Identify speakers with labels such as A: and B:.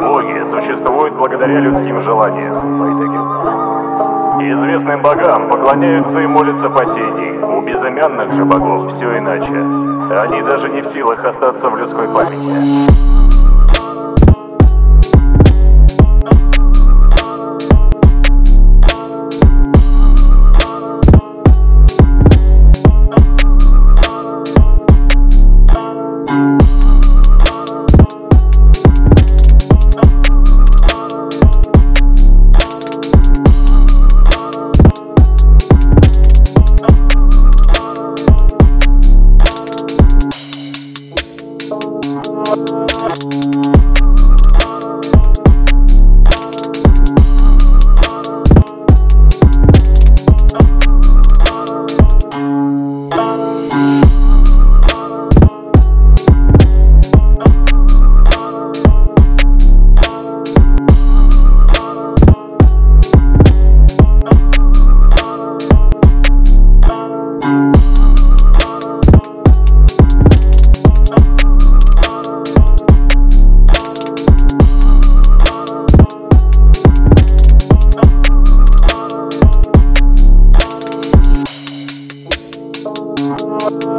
A: Боги существуют благодаря людским желаниям. Известным богам поклоняются и молятся по сей день. У безымянных же богов все иначе. Они даже не в силах остаться в людской памяти. Bye.